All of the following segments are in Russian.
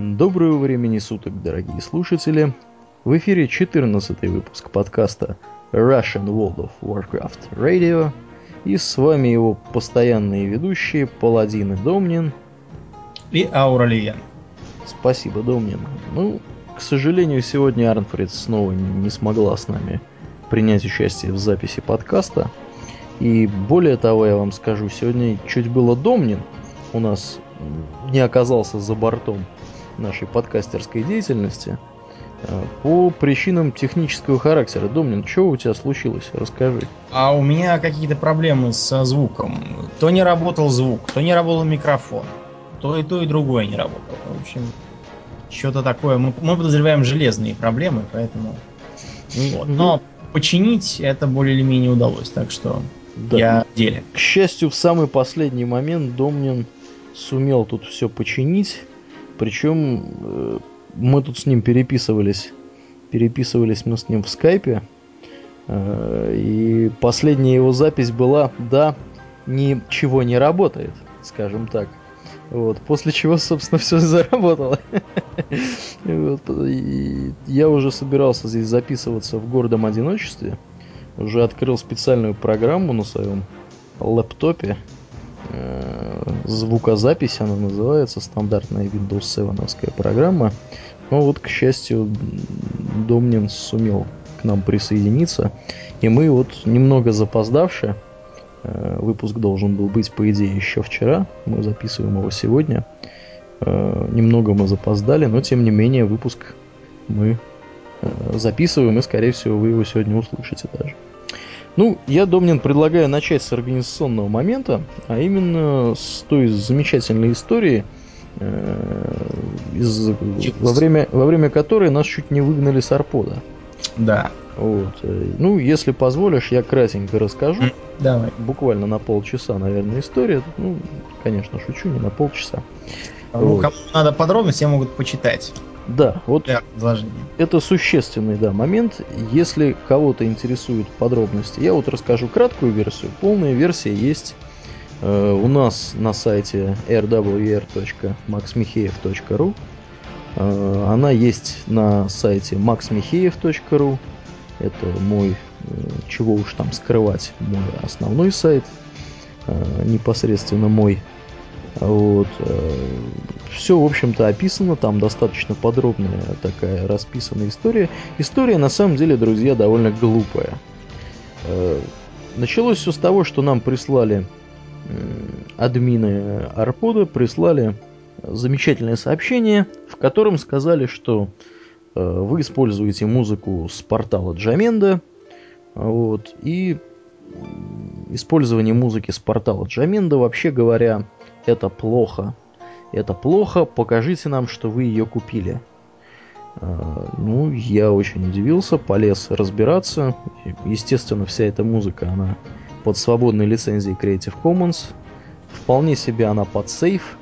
Доброго времени суток, дорогие слушатели. В эфире 14 выпуск подкаста Russian World of Warcraft Radio. И с вами его постоянные ведущие Паладин и Домнин. И Ауралиен. Спасибо, Домнин. Ну, к сожалению, сегодня Арнфрид снова не смогла с нами принять участие в записи подкаста. И более того, я вам скажу, сегодня чуть было Домнин у нас не оказался за бортом нашей подкастерской деятельности э, по причинам технического характера. Домнин, что у тебя случилось? Расскажи. А у меня какие-то проблемы со звуком. То не работал звук, то не работал микрофон. То и то, и другое не работало. В общем, что-то такое. Мы, мы подозреваем железные проблемы, поэтому... Вот. Но починить это более или менее удалось, так что да. я в деле. К счастью, в самый последний момент Домнин сумел тут все починить. Причем э, мы тут с ним переписывались. Переписывались мы с ним в скайпе. Э, и последняя его запись была, да, ничего не работает, скажем так. Вот, после чего, собственно, все заработало. вот, и я уже собирался здесь записываться в гордом одиночестве. Уже открыл специальную программу на своем лэптопе. Э, звукозапись, она называется, стандартная Windows 7 программа. Но вот, к счастью, Домнин сумел к нам присоединиться. И мы вот немного запоздавшие, э, выпуск должен был быть, по идее, еще вчера, мы записываем его сегодня. Э, немного мы запоздали, но тем не менее выпуск мы записываем, и, скорее всего, вы его сегодня услышите даже. Ну, я, Домнин, предлагаю начать с организационного момента, а именно с той замечательной истории, э, из, во, время, во время которой нас чуть не выгнали с Арпода. Да. Вот. Э, ну, если позволишь, я кратенько расскажу. Давай. Буквально на полчаса, наверное, история. Ну, конечно, шучу, не на полчаса. Ну, вот. кому надо подробности, могут почитать. Да, вот это существенный да, момент. Если кого-то интересуют подробности, я вот расскажу краткую версию. Полная версия есть э, у нас на сайте rwr.maxmicheev.ru. Э, она есть на сайте maxmicheev.ru. Это мой, э, чего уж там скрывать, мой основной сайт. Э, непосредственно мой вот. Э, Все, в общем-то, описано, там достаточно подробная такая расписанная история. История, на самом деле, друзья, довольно глупая. Э, началось все с того, что нам прислали админы Арпода, прислали замечательное сообщение, в котором сказали, что э, вы используете музыку с портала Джаменда, вот, и использование музыки с портала Джаменда, вообще говоря, это плохо. Это плохо, покажите нам, что вы ее купили. А, ну, я очень удивился, полез разбираться. Естественно, вся эта музыка, она под свободной лицензией Creative Commons. Вполне себе она под сейф,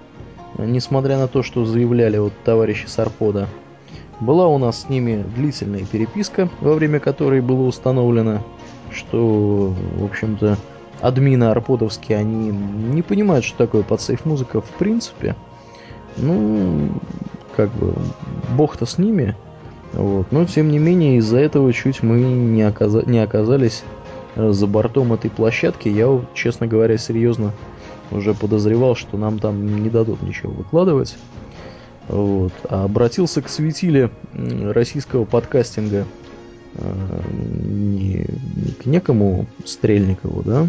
несмотря на то, что заявляли вот товарищи Сарпода. Была у нас с ними длительная переписка, во время которой было установлено, что, в общем-то, админы арподовские, они не понимают, что такое подсейф музыка в принципе. Ну, как бы, бог-то с ними. Вот. Но, тем не менее, из-за этого чуть мы не, оказа... не оказались э, за бортом этой площадки. Я, честно говоря, серьезно уже подозревал, что нам там не дадут ничего выкладывать. Вот. А обратился к светиле российского подкастинга э, не, не к некому Стрельникову, да,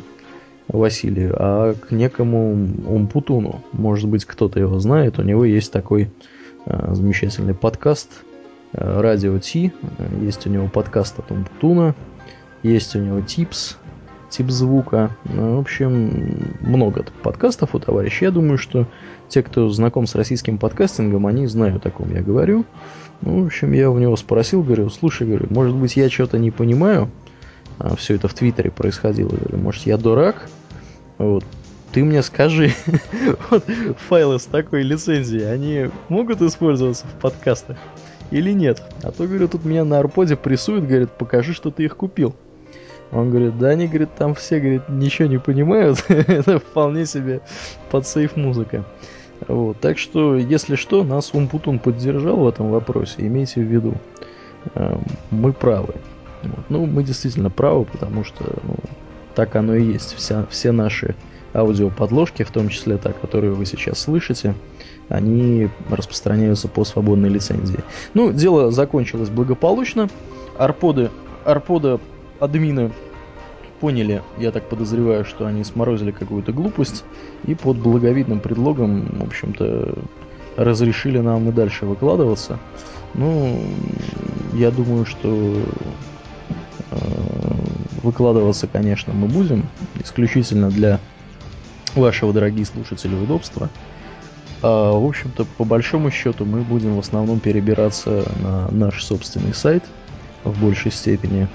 Василию, а к некому Умпутуну. Может быть, кто-то его знает. У него есть такой э, замечательный подкаст э, Радио Ти. Есть у него подкаст от Умпутуна. Есть у него Типс, тип звука. Ну, в общем, много подкастов у товарища. Я думаю, что те, кто знаком с российским подкастингом, они знают, о ком я говорю. Ну, в общем, я у него спросил, говорю, слушай, говорю, может быть, я что-то не понимаю, а, все это в Твиттере происходило. Говорю, может, я дурак? Вот. Ты мне скажи, вот файлы с такой лицензией, они могут использоваться в подкастах или нет? А то, говорю, тут меня на арподе прессуют, говорят, покажи, что ты их купил. Он говорит, да они, говорит, там все, говорит, ничего не понимают, это вполне себе под сейф музыка. Вот, так что, если что, нас Умпутун поддержал в этом вопросе, имейте в виду. Э, мы правы. Вот. Ну, мы действительно правы, потому что ну, так оно и есть. Вся, все наши аудиоподложки, в том числе та, которую вы сейчас слышите, они распространяются по свободной лицензии. Ну, дело закончилось благополучно. Арподы, арпода админы поняли, я так подозреваю, что они сморозили какую-то глупость и под благовидным предлогом, в общем-то, разрешили нам и дальше выкладываться. Ну, я думаю, что э, выкладываться, конечно, мы будем исключительно для вашего, дорогие слушатели, удобства. А, в общем-то, по большому счету, мы будем в основном перебираться на наш собственный сайт в большей степени.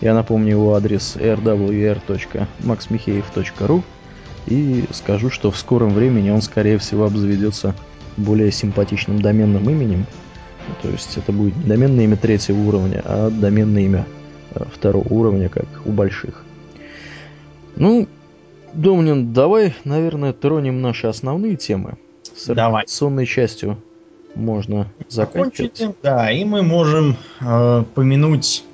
Я напомню его адрес rwr.maxmicheev.ru и скажу, что в скором времени он, скорее всего, обзаведется более симпатичным доменным именем. То есть это будет доменное имя третьего уровня, а доменное имя второго уровня, как у больших. Ну, Домнин, давай, наверное, тронем наши основные темы. С Давай. сонной частью можно закончить. Да, и мы можем э, помянуть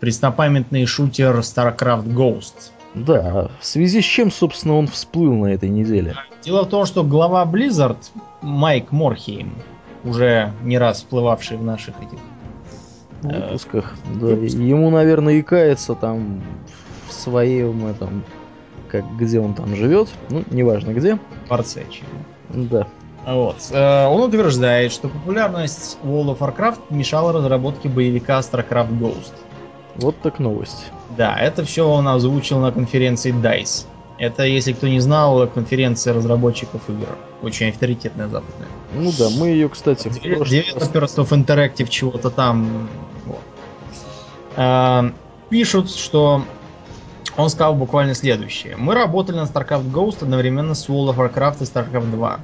преснопамятный шутер StarCraft Ghost. Да, в связи с чем, собственно, он всплыл на этой неделе? Дело в том, что глава Blizzard, Майк Морхейм, уже не раз всплывавший в наших этих э, выпусках, э, да, ему, наверное, и кается там в своем этом, как где он там живет, ну, неважно где. Дворце, Да. Вот. Э, он утверждает, что популярность World of Warcraft мешала разработке боевика StarCraft Ghost. Вот так новость. Да, это все он озвучил на конференции DICE. Это, если кто не знал, конференция разработчиков игр. Очень авторитетная западная. Ну да, мы ее, кстати, Developers of Interactive чего-то там. Вот. А, пишут, что он сказал буквально следующее. Мы работали на StarCraft Ghost одновременно с World of Warcraft и StarCraft 2.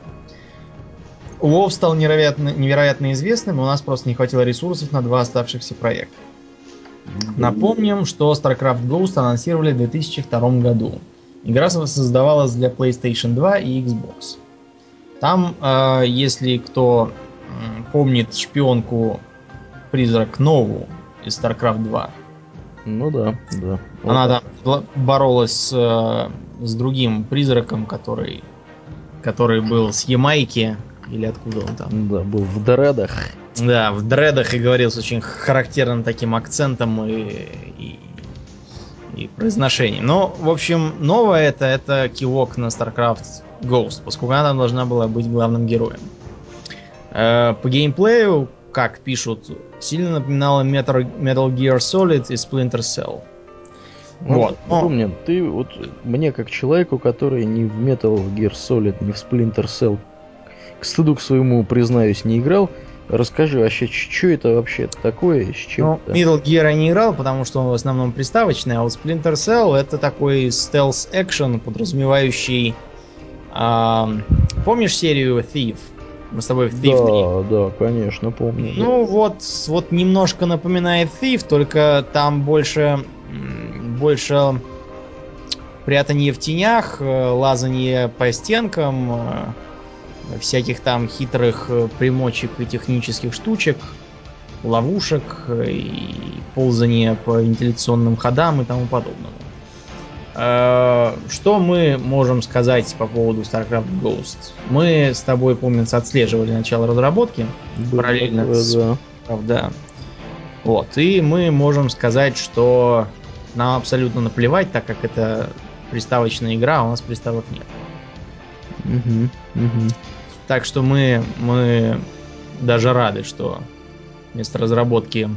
WoW стал невероятно, невероятно известным, у нас просто не хватило ресурсов на два оставшихся проекта. Напомним, что StarCraft Ghost анонсировали в 2002 году. Игра создавалась для PlayStation 2 и Xbox. Там, э, если кто помнит шпионку призрак Нову из StarCraft 2. Ну да, да. Она там боролась с, э, с другим призраком, который, который был с Ямайки. Или откуда он там? Да, был в Дредах. Да, в дредах и говорил с очень характерным таким акцентом и, и, и произношением. Но, в общем, новое это, это кивок на StarCraft Ghost, поскольку она должна была быть главным героем. Э, по геймплею, как пишут, сильно напоминала Metal, Metal Gear Solid и Splinter Cell. Ну, вот. Ты вот мне как человеку, который ни в Metal Gear Solid, ни в Splinter Cell, к стыду к своему, признаюсь, не играл, Расскажи вообще, что это вообще такое, с чем ну, Middle Gear я не играл, потому что он в основном приставочный, а вот Splinter Cell это такой стелс-экшен, подразумевающий... А, помнишь серию Thief? Мы с тобой в Thief Да, да, конечно, помню. Ну да. вот, вот немножко напоминает Thief, только там больше, больше прятание в тенях, э, лазание по стенкам, э, всяких там хитрых э, примочек и технических штучек, ловушек э, и ползания по вентиляционным ходам и тому подобному. Э, что мы можем сказать по поводу StarCraft Ghost? Мы с тобой, помнится, отслеживали начало разработки Было параллельно такое, с да. да. Вот, и мы можем сказать, что нам абсолютно наплевать, так как это приставочная игра, а у нас приставок нет. Угу, угу. Так что мы, мы даже рады, что вместо разработки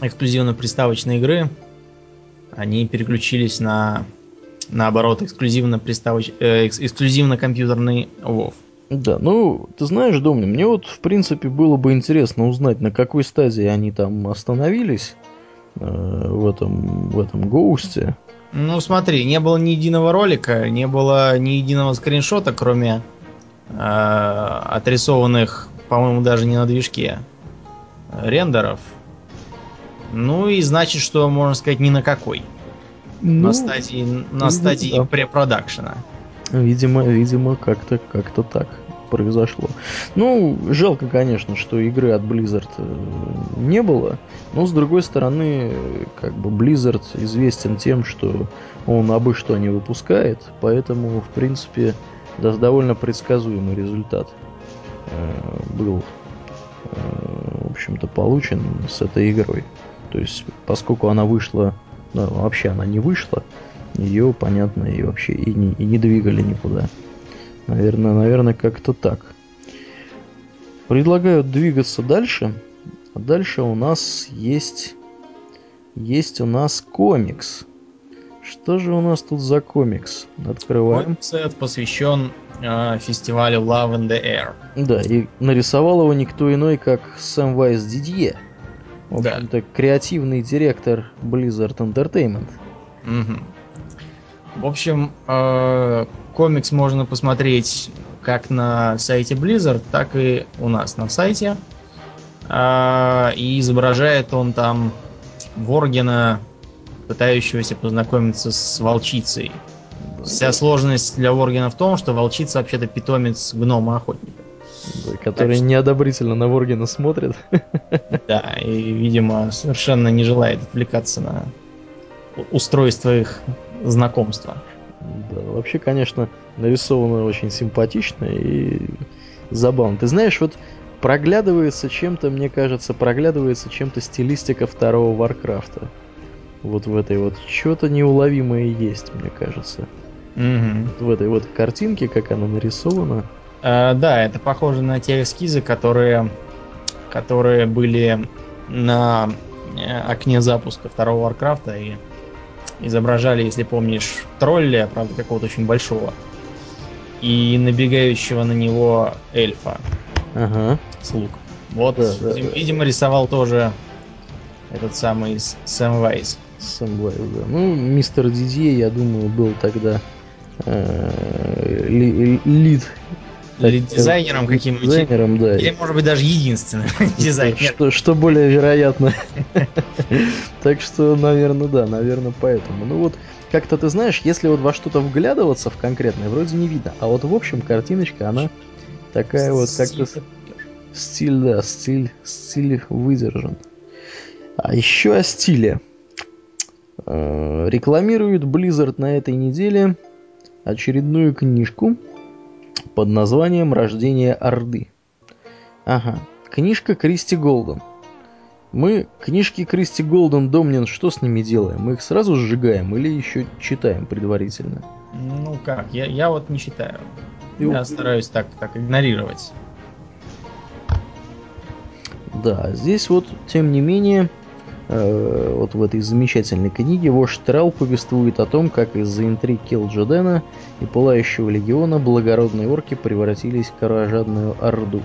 эксклюзивно-приставочной игры они переключились на наоборот эксклюзивно приставоч... э, эксклюзивно компьютерный WoW. Да, ну, ты знаешь, Домнин, мне вот, в принципе, было бы интересно узнать, на какой стадии они там остановились э, в этом, в этом гоусте. Ну, смотри, не было ни единого ролика, не было ни единого скриншота, кроме отрисованных, по-моему, даже не на движке рендеров. Ну и значит, что можно сказать ни на какой. Ну, на стадии, на стадии да. препродакшена. Видимо, видимо, как-то как-то так. произошло. Ну, жалко, конечно, что игры от Blizzard э, не было, но с другой стороны, как бы Blizzard известен тем, что он абы что не выпускает, поэтому, в принципе, да, довольно предсказуемый результат э, был, э, в общем-то, получен с этой игрой. То есть, поскольку она вышла, да, вообще она не вышла, ее, понятно, и вообще и не, и не двигали никуда. Наверное, наверное, как-то так. Предлагаю двигаться дальше. А дальше у нас есть... Есть у нас комикс. Что же у нас тут за комикс? Открываем. Комикс этот посвящен э, фестивалю Love in the Air. Да, и нарисовал его никто иной, как Сэм Вайс Дидье. В Да. общем-то, креативный директор Blizzard Entertainment. Мгм. В общем, э, комикс можно посмотреть как на сайте Blizzard, так и у нас на сайте. А, и изображает он там Воргена, пытающегося познакомиться с волчицей. Вся сложность для Воргена в том, что волчица вообще-то питомец гнома-охотника. Да, который что- неодобрительно на Воргена смотрит. Да, и, видимо, совершенно не желает отвлекаться на устройство их знакомства. Да, вообще, конечно, нарисовано очень симпатично и забавно. Ты знаешь, вот проглядывается чем-то, мне кажется, проглядывается чем-то стилистика второго Варкрафта. Вот в этой вот что-то неуловимое есть, мне кажется. Мгм. Вот в этой вот картинке, как она нарисована. А, да, это похоже на те эскизы, которые, которые были на э, окне запуска второго Варкрафта и изображали, если помнишь, тролля, правда, какого-то очень большого, и набегающего на него эльфа Ага. с луком. Вот, Да, видимо, да. рисовал тоже этот самый Сэм Вайс. Да. Ну, мистер Дидье, я думаю, был тогда э, ли- лид. Или дизайнером каким-нибудь. Дизайнером, да. Или, может быть, даже единственным дизайнером. Что, что более вероятно. Так что, наверное, да, наверное, поэтому. Ну вот, как-то ты знаешь, если вот во что-то вглядываться в конкретное, вроде не видно. А вот в общем картиночка, она такая вот как-то... Стиль, да, стиль, стиль выдержан. А еще о стиле. Э, Рекламирует Blizzard на этой неделе очередную книжку под названием «Рождение Орды». Ага, книжка Кристи Голден. Мы книжки Кристи Голден, Домнин, что с ними делаем? Мы их сразу сжигаем или еще читаем предварительно? Ну как, я, я вот не считаю. Ты Я стараюсь так, так игнорировать. Да, здесь вот, тем не менее, вот в этой замечательной книге вождь Трал повествует о том, как из-за интриг Килджедена и Пылающего Легиона благородные орки превратились в кровожадную орду.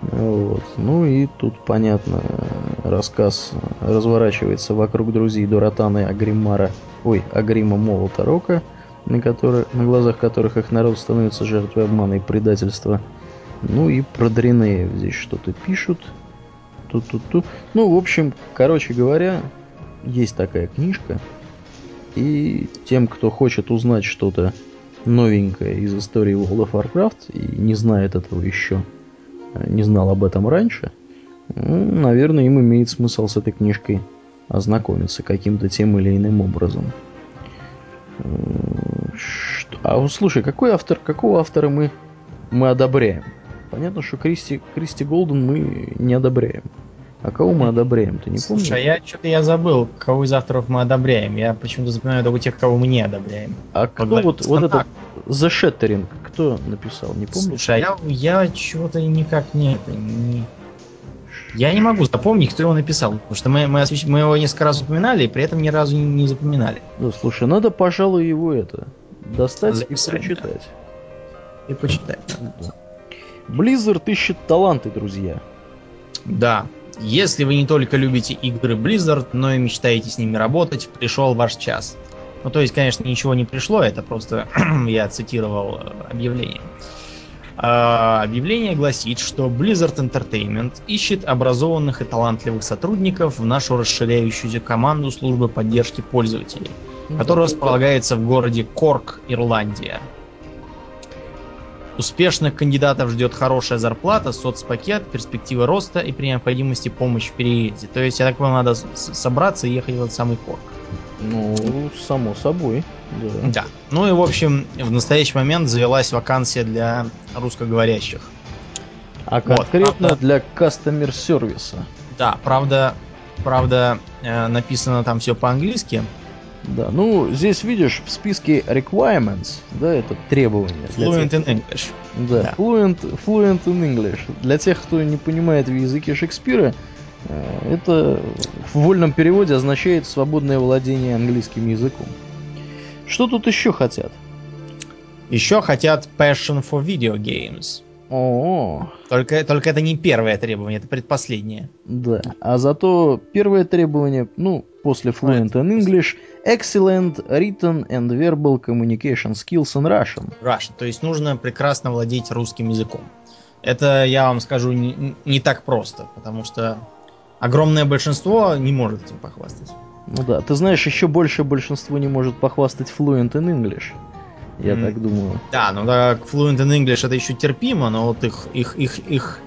Вот. Ну и тут, понятно, э, рассказ разворачивается вокруг друзей Дуратана и Агримара, ой, Агрима Молота Рока, на, который, на глазах которых их народ становится жертвой обмана и предательства. Ну и про Дринеев здесь что-то пишут. Ту-ту-ту. Ну, в общем, короче говоря, есть такая книжка. И тем, кто хочет узнать что-то новенькое из истории World of Warcraft и не знает этого еще, э, не знал об этом раньше, ну, наверное, им имеет смысл с этой книжкой ознакомиться каким-то тем или иным образом. А слушай, какой автор, какого автора мы, мы одобряем? Понятно, что Кристи, Кристи Голден мы не одобряем. А кого мы одобряем, ты не помнишь? Слушай, а я что-то я забыл, кого из авторов мы одобряем. Я почему-то запоминаю только тех, кого мы не одобряем. А кто главе вот, вот этот The Shattering, кто написал, не помнишь? Слушай, а я, я чего-то никак не, не... Я не могу запомнить, кто его написал. Потому что мы, мы, освещ- мы его несколько раз упоминали, и при этом ни разу не, не запоминали. Ну, слушай, надо, пожалуй, его это достать Записать, и прочитать. И почитай. Да. Blizzard ищет таланты, друзья. Да. Если вы не только любите игры Blizzard, но и мечтаете с ними работать, пришел ваш час. Ну, то есть, конечно, ничего не пришло, это просто я цитировал э, объявление. А, объявление гласит, что Blizzard Entertainment ищет образованных и талантливых сотрудников в нашу расширяющуюся команду службы поддержки пользователей, которая располагается в городе Корк, Ирландия. Успешных кандидатов ждет хорошая зарплата, соцпакет, перспектива роста и при необходимости помощь в переезде. То есть, я так понимаю, надо собраться и ехать в этот самый Корк. Ну, само собой. Да. да. Ну и, в общем, в настоящий момент завелась вакансия для русскоговорящих. А конкретно вот, для customer сервиса. Да, правда, правда, э, написано там все по-английски. Да, ну здесь видишь в списке requirements, да, это требования. Fluent тех, in English. Да, да. Fluent, fluent in English. Для тех, кто не понимает в языке Шекспира, э, это в вольном переводе означает свободное владение английским языком. Что тут еще хотят? Еще хотят passion for video games. О, только, только это не первое требование, это предпоследнее. Да, а зато первое требование, ну, после Fluent in English, Excellent Written and Verbal Communication Skills in Russian. Russian, то есть нужно прекрасно владеть русским языком. Это, я вам скажу, не, не так просто, потому что огромное большинство не может этим похвастать. Ну да, ты знаешь, еще больше большинство не может похвастать Fluent in English я mm. так думаю. Да, ну да, Fluent in English это еще терпимо, но вот их, их, их, их,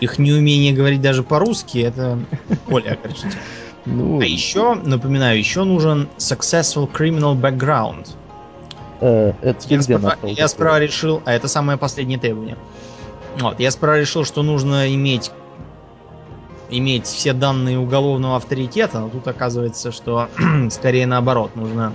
их неумение говорить даже по-русски, это более огорчительно. Ну... А еще, напоминаю, еще нужен successful criminal background. Э, это я, справа, я справа решил, а это самое последнее требование. Вот, я справа решил, что нужно иметь иметь все данные уголовного авторитета, но тут оказывается, что скорее наоборот, нужно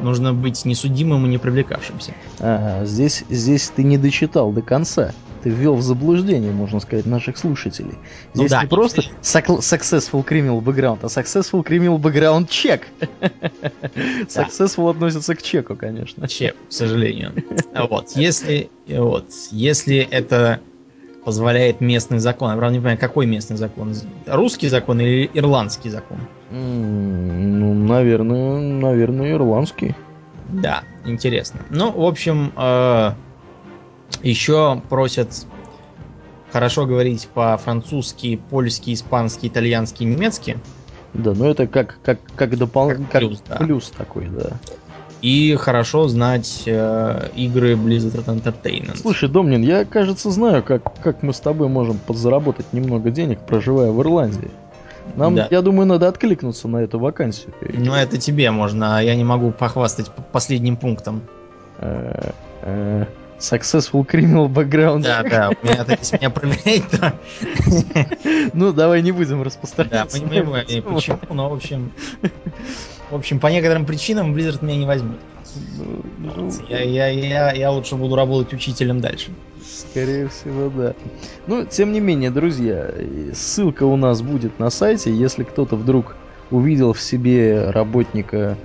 Нужно быть несудимым и не привлекавшимся. Ага, здесь, здесь ты не дочитал до конца. Ты ввел в заблуждение, можно сказать, наших слушателей. Ну здесь ну, да, не просто successful criminal background, а successful criminal background check. Successful относится к чеку, конечно. Чек, к сожалению. Вот, если, вот, если это позволяет местный закон. Я правда не понимаю, какой местный закон? Русский закон или ирландский закон? Ну, наверное, наверное, ирландский. Да, интересно. Ну, в общем, э, еще просят хорошо говорить по-французски, польски, испански, итальянски, немецки. Да, ну это как, как, как дополнительный как плюс, как да. плюс такой, да и хорошо знать э, игры Blizzard Entertainment. Слушай, Домнин, я, кажется, знаю, как, как мы с тобой можем подзаработать немного денег, проживая в Ирландии. Нам, да. я думаю, надо откликнуться на эту вакансию. Ну, это тебе можно, а я не могу похвастать последним пунктом. Э, э, successful criminal background. Да, да, у меня, если меня проверять, то... Ну, давай не будем распространяться. Да, мы не будем, почему, но, в общем... В общем, по некоторым причинам Blizzard меня не возьмет. Ну, я, я, я, я лучше буду работать учителем дальше. Скорее всего, да. Ну, тем не менее, друзья, ссылка у нас будет на сайте. Если кто-то вдруг увидел в себе работника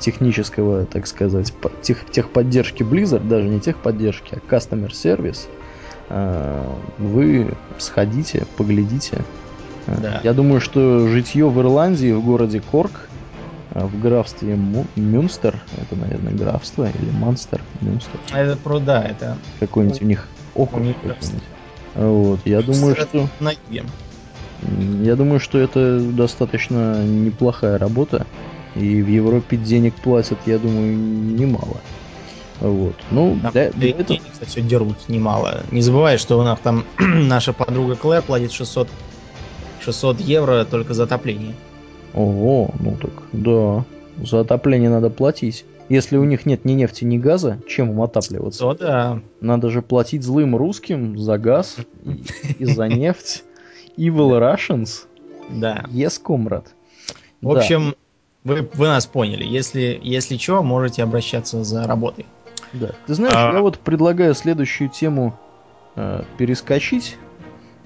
технического, так сказать, тех, техподдержки Blizzard, даже не техподдержки, а Customer Service, э, вы сходите, поглядите. Да. Я думаю, что житье в Ирландии, в городе Корк, а в графстве Мюнстер, это, наверное, графство, или Монстер, Мюнстер. Это про, да, это... Какой-нибудь у них округ Вот, я думаю, что... На Я думаю, что это достаточно неплохая работа, и в Европе денег платят, я думаю, немало. Вот. Ну, там для, для этого... кстати, дерут немало. Не забывай, что у нас там наша подруга Клэр платит 600, 600 евро только за отопление. Ого, ну так, да. За отопление надо платить. Если у них нет ни нефти, ни газа, чем им отапливаться? То да. Надо же платить злым русским за газ и, за нефть. Evil Russians. Да. Yes, комрад. В общем, вы, вы нас поняли. Если, если что, можете обращаться за работой. Да. Ты знаешь, а... я вот предлагаю следующую тему э, перескочить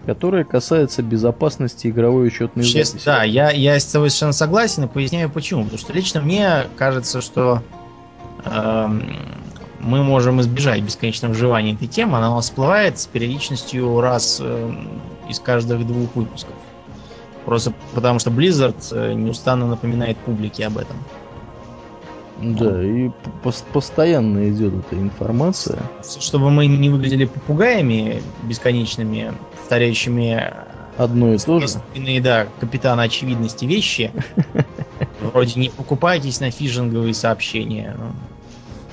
которая касается безопасности игровой учетной Честно, записи. Да, я, я с тобой совершенно согласен и поясняю почему. Потому что лично мне кажется, что э, мы можем избежать бесконечного вживания этой темы. Она у нас всплывает с периодичностью раз э, из каждых двух выпусков. Просто потому что Blizzard э, неустанно напоминает публике об этом. Да, и постоянно идет эта информация. Чтобы мы не выглядели попугаями бесконечными, повторяющими одно и то же. Да, капитана очевидности вещи. Вроде не покупайтесь на фишинговые сообщения.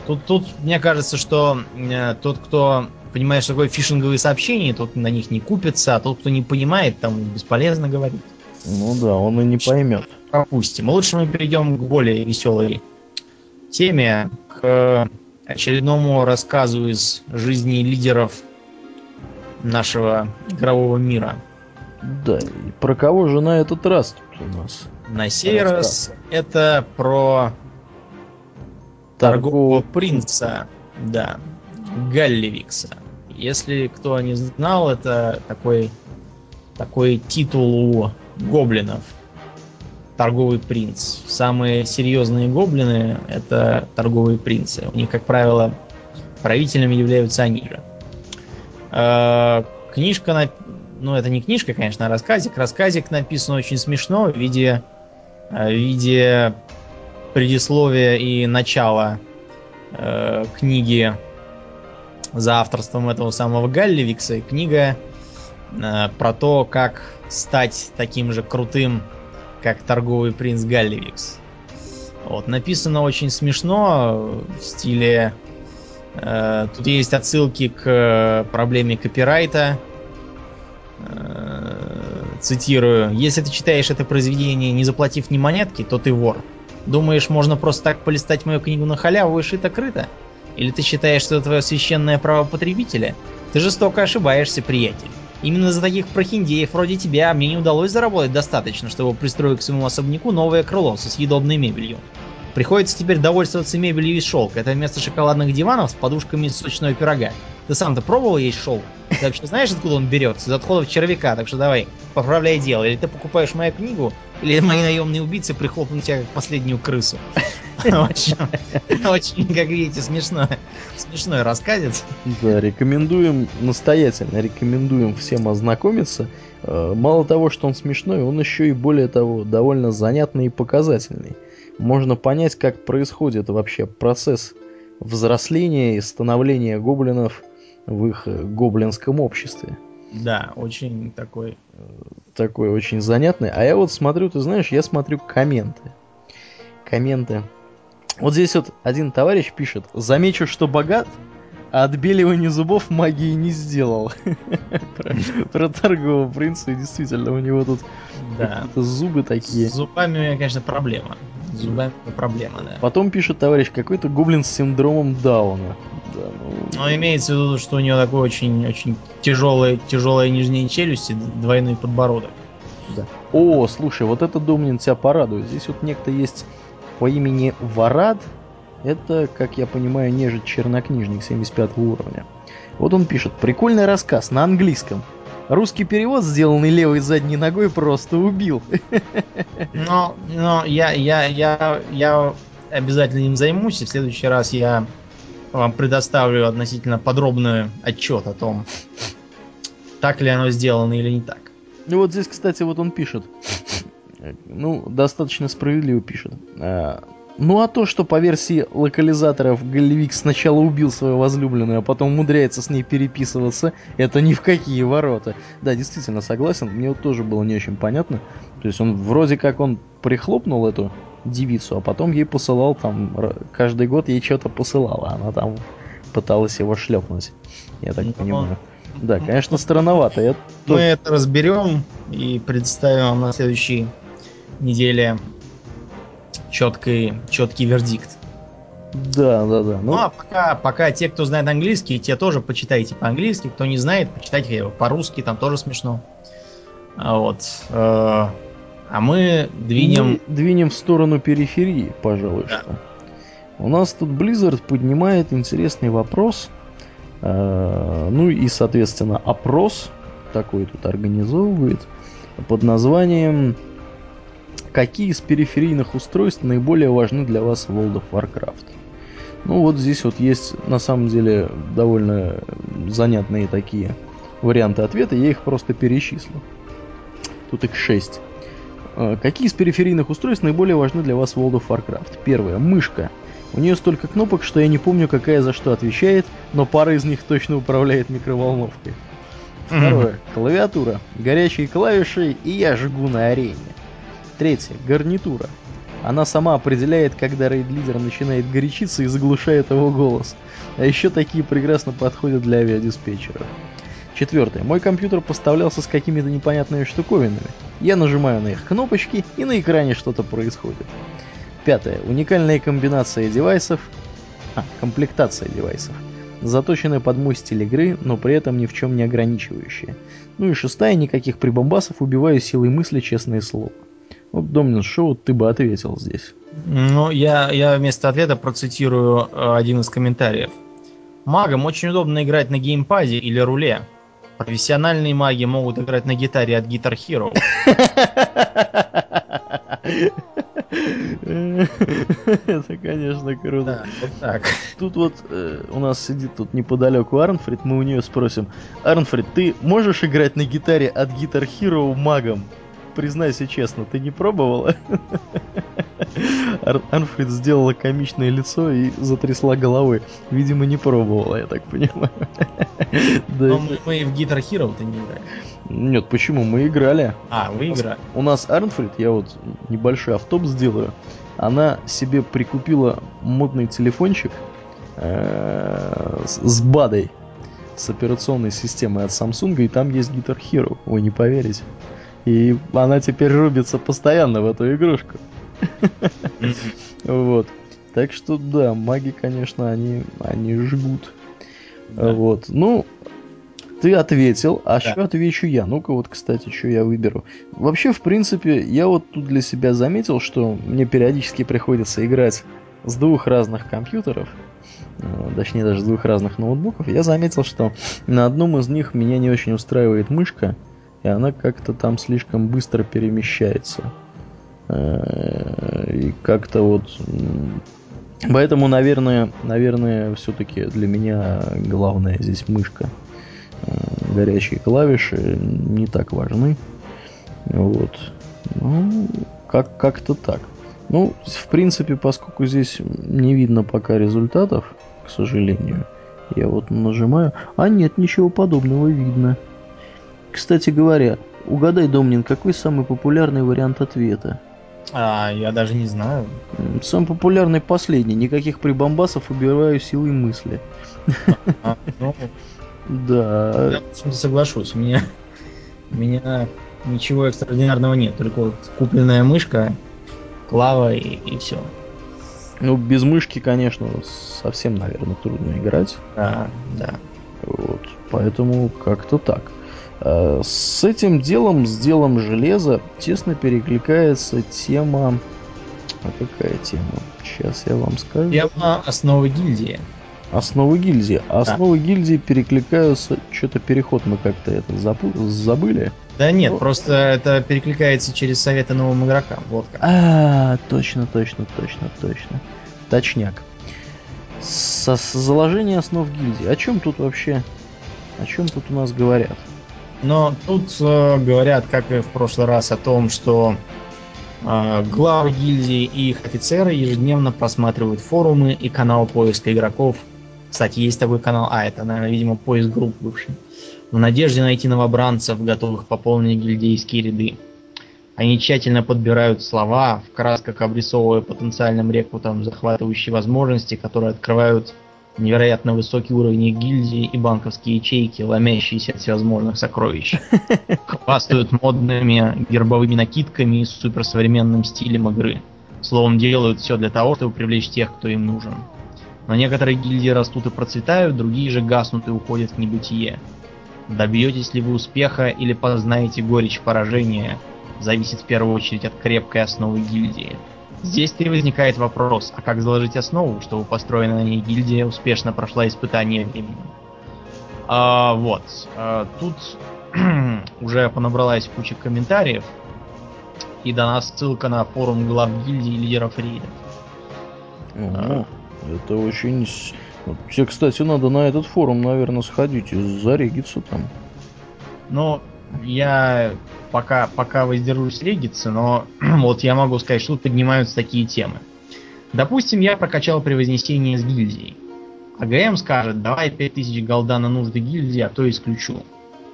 Тут, тут мне кажется, что э, тот, кто понимает, что такое фишинговые сообщения, тот на них не купится, а тот, кто не понимает, там бесполезно говорить. Ну да, он и не поймет. Пропустим. Лучше мы перейдем к более веселой теме, к очередному рассказу из жизни лидеров нашего игрового мира. Да, и про кого же на этот раз тут у нас? На сей раз это про торгового принца, да, Галливикса. Если кто не знал, это такой, такой титул у гоблинов. Торговый принц. Самые серьезные гоблины это торговые принцы. У них, как правило, правителями являются они же. Э, книжка, на... ну это не книжка, конечно, а рассказик. Рассказик написан очень смешно в виде, э, в виде предисловия и начала э, книги за авторством этого самого Галливикса. Книга про то, как стать таким же крутым, как торговый принц Галливикс. Вот, написано очень смешно в стиле... Э, тут есть отсылки к э, проблеме копирайта. Э, цитирую. Если ты читаешь это произведение, не заплатив ни монетки, то ты вор. Думаешь, можно просто так полистать мою книгу на халяву и шито-крыто? Или ты считаешь, что это твое священное право потребителя? Ты жестоко ошибаешься, приятель. Именно за таких прохиндеев вроде тебя мне не удалось заработать достаточно, чтобы пристроить к своему особняку новое крыло со съедобной мебелью. Приходится теперь довольствоваться мебелью из шелка. Это вместо шоколадных диванов с подушками сочного пирога. Ты сам-то пробовал есть шелк? Ты вообще знаешь, откуда он берется? Из отходов червяка, так что давай, поправляй дело. Или ты покупаешь мою книгу, или мои наемные убийцы прихлопнут тебя как последнюю крысу. Очень, как видите, смешно. Смешной рассказец. Да, рекомендуем, настоятельно рекомендуем всем ознакомиться. Э, мало того, что он смешной, он еще и более того, довольно занятный и показательный. Можно понять, как происходит вообще процесс взросления и становления гоблинов в их э, гоблинском обществе. Да, очень такой... Такой очень занятный. А я вот смотрю, ты знаешь, я смотрю комменты. Комменты. Вот здесь вот один товарищ пишет. Замечу, что богат, а отбеливание зубов магии не сделал. Про торгового принца, и действительно, у него тут зубы такие. С зубами у меня, конечно, проблема. С зубами проблема, да. Потом пишет товарищ, какой-то гоблин с синдромом Дауна. Да, ну... Но имеется в виду, что у него такой очень, очень тяжелая, тяжелая нижняя челюсть и двойной подбородок. Да. О, слушай, вот это Домнин тебя порадует. Здесь вот некто есть по имени Варад. Это, как я понимаю, нежить чернокнижник 75 уровня. Вот он пишет. Прикольный рассказ на английском. Русский перевод, сделанный левой задней ногой, просто убил. Но, но я, я, я, я обязательно им займусь, и в следующий раз я вам предоставлю относительно подробный отчет о том, так ли оно сделано или не так. Ну вот здесь, кстати, вот он пишет. Ну, достаточно справедливо пишет. Ну а то, что по версии локализаторов Галливик сначала убил свою возлюбленную, а потом умудряется с ней переписываться, это ни в какие ворота. Да, действительно согласен, мне вот тоже было не очень понятно. То есть он вроде как он прихлопнул эту девицу, а потом ей посылал там, каждый год ей что-то посылала, она там пыталась его шлепнуть. Я так ну, понимаю. Да, конечно, странновато. Я Мы это разберем и представим на следующей неделе четкий, четкий вердикт. Да, да, да. Ну, ну а пока, пока те, кто знает английский, те тоже почитайте по-английски. Кто не знает, почитайте его по-русски, там тоже смешно. А вот. Э, а мы двинем... Мы двинем в сторону периферии, пожалуй, да. что. У нас тут Blizzard поднимает интересный вопрос. Э, ну и, соответственно, опрос такой тут организовывает под названием какие из периферийных устройств наиболее важны для вас в World of Warcraft? Ну вот здесь вот есть на самом деле довольно занятные такие варианты ответа, я их просто перечислю. Тут их 6. А, какие из периферийных устройств наиболее важны для вас в World of Warcraft? Первое. Мышка. У нее столько кнопок, что я не помню, какая за что отвечает, но пара из них точно управляет микроволновкой. Второе. Клавиатура. Горячие клавиши, и я жгу на арене. Третье. Гарнитура. Она сама определяет, когда рейд-лидер начинает горячиться и заглушает его голос. А еще такие прекрасно подходят для авиадиспетчеров. Четвертое. Мой компьютер поставлялся с какими-то непонятными штуковинами. Я нажимаю на их кнопочки, и на экране что-то происходит. Пятое. Уникальная комбинация девайсов. А, комплектация девайсов. Заточенная под мой стиль игры, но при этом ни в чем не ограничивающая. Ну и шестая. Никаких прибамбасов, убиваю силой мысли, честное слово. Вот, Домнин, что вот ты бы ответил здесь? Ну, я, я вместо ответа процитирую э, один из комментариев. Магам очень удобно играть на геймпаде или руле. Профессиональные маги могут играть на гитаре от Guitar Hero. Это, конечно, круто. Да, вот так. Тут вот э, у нас сидит тут неподалеку Арнфрид, мы у нее спросим, Арнфрид, ты можешь играть на гитаре от Guitar Hero магом? Признайся честно, ты не пробовала? Ар Арнфрид сделала комичное лицо и затрясла головой. Видимо, не пробовала, я так понимаю. Но мы, мы в Guitar Hero-то не играли. Нет, почему? Мы играли. А, вы играли. У нас Арнфрид, я вот небольшой автоп сделаю, она себе прикупила модный телефончик э, с БАДой, с операционной системой от Samsung, и там есть Guitar Hero, вы не поверите. И она теперь рубится постоянно в эту игрушку. Вот. Так что да, маги, конечно, они, они жгут. Вот. Ну, ты ответил, а да. что отвечу я? Ну-ка вот, кстати, что я выберу. Вообще, в принципе, я вот тут для себя заметил, что мне периодически приходится играть с двух разных компьютеров, э, точнее даже с двух разных ноутбуков. Я заметил, что на одном из них меня не очень устраивает мышка, и она как-то там слишком быстро перемещается. Э, и как-то вот... Поэтому, наверное, наверное, все-таки для меня главная здесь мышка. Э, горячие клавиши не так важны. Вот. Ну, как- как-то так. Ну, в принципе, поскольку здесь не видно пока результатов, к сожалению, я вот нажимаю. А нет, ничего подобного видно. Кстати говоря, угадай, Домнин, какой самый популярный вариант ответа? А, я даже не знаю. Самый популярный последний. Никаких прибамбасов, убираю силой мысли. А, ну, да. Я соглашусь. У меня, у меня ничего экстраординарного нет. Только вот купленная мышка, клава и, и все. Ну, без мышки, конечно, совсем, наверное, трудно играть. Да, да. Вот. Поэтому как-то так. Э, с этим делом, с делом железа, тесно перекликается тема... А какая тема? Сейчас я вам скажу. Тема основы гильдии. Основы гильдии. Основы да. гильдии перекликаются... Что-то переход мы как-то это запу... забыли. Да нет, ну... просто это перекликается через советы новым игрокам. Вот как. А, точно, точно, точно, точно. Точняк. Со заложение основ гильдии. О чем тут вообще? О чем тут у нас говорят? Но тут э, говорят, как и в прошлый раз, о том, что э, главы гильдии и их офицеры ежедневно просматривают форумы и канал поиска игроков. Кстати, есть такой канал, а это, наверное, видимо, поиск групп бывший. В надежде найти новобранцев, готовых пополнить гильдейские ряды. Они тщательно подбирают слова, в красках обрисовывая потенциальным рекрутам захватывающие возможности, которые открывают невероятно высокий уровень гильдии и банковские ячейки, ломящиеся от всевозможных сокровищ. Хвастают модными гербовыми накидками и суперсовременным стилем игры. Словом, делают все для того, чтобы привлечь тех, кто им нужен. Но некоторые гильдии растут и процветают, другие же гаснут и уходят в небытие. Добьетесь ли вы успеха или познаете горечь поражения, зависит в первую очередь от крепкой основы гильдии. Здесь-то и возникает вопрос, а как заложить основу, чтобы построенная на ней гильдия успешно прошла испытание временем? А, вот. А, тут уже понабралась куча комментариев, и дана ссылка на форум глав гильдии лидеров рейдов. а. Это очень... Тебе, кстати, надо на этот форум, наверное, сходить и зарегиться там. Ну, я пока, пока воздержусь региться, но вот я могу сказать, что тут поднимаются такие темы. Допустим, я прокачал превознесение с гильдией. А ГМ скажет, давай 5000 голда на нужды гильдии, а то исключу.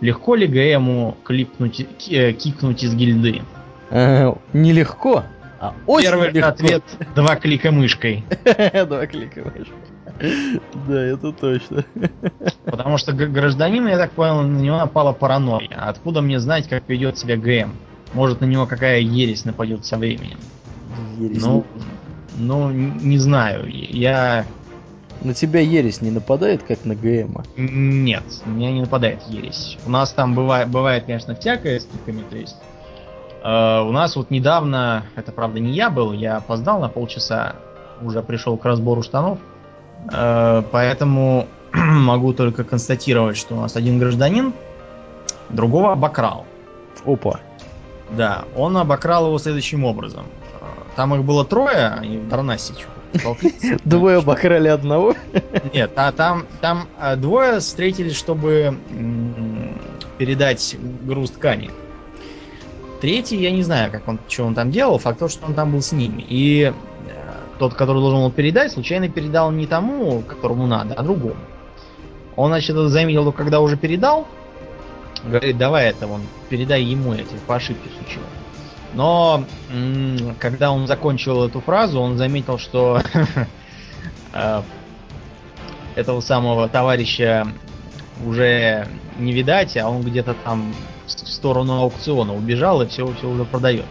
Легко ли ГМу клипнуть, э, кикнуть из гильды? Э, нелегко, А Первый легко. ответ – два клика мышкой. Два клика мышкой. Да, это точно. Потому что гражданин, я так понял, на него напала паранойя. Откуда мне знать, как ведет себя ГМ? Может, на него какая ересь нападет со временем. Ересь. Ну, ну, не знаю. Я... На тебя ересь не нападает, как на ГМа? Нет, на меня не нападает ересь. У нас там бывает, бывает конечно, всякое с никами, то есть э, у нас вот недавно, это правда не я был, я опоздал на полчаса, уже пришел к разбору штанов, э, поэтому могу только констатировать, что у нас один гражданин другого обокрал. Опа. Да, он обокрал его следующим образом. Там их было трое, они в Дарнасе Двое обокрали одного? Нет, а там, там а, двое встретились, чтобы передать груз ткани. Третий, я не знаю, как он, что он там делал, факт то, что он там был с ними. И э, тот, который должен был передать, случайно передал не тому, которому надо, а другому. Он, значит, это заметил, когда уже передал, говорит, давай это, вон, передай ему эти по ошибке случилось. Но когда он закончил эту фразу, он заметил, что э, этого самого товарища уже не видать, а он где-то там в сторону аукциона убежал и все, все уже продает.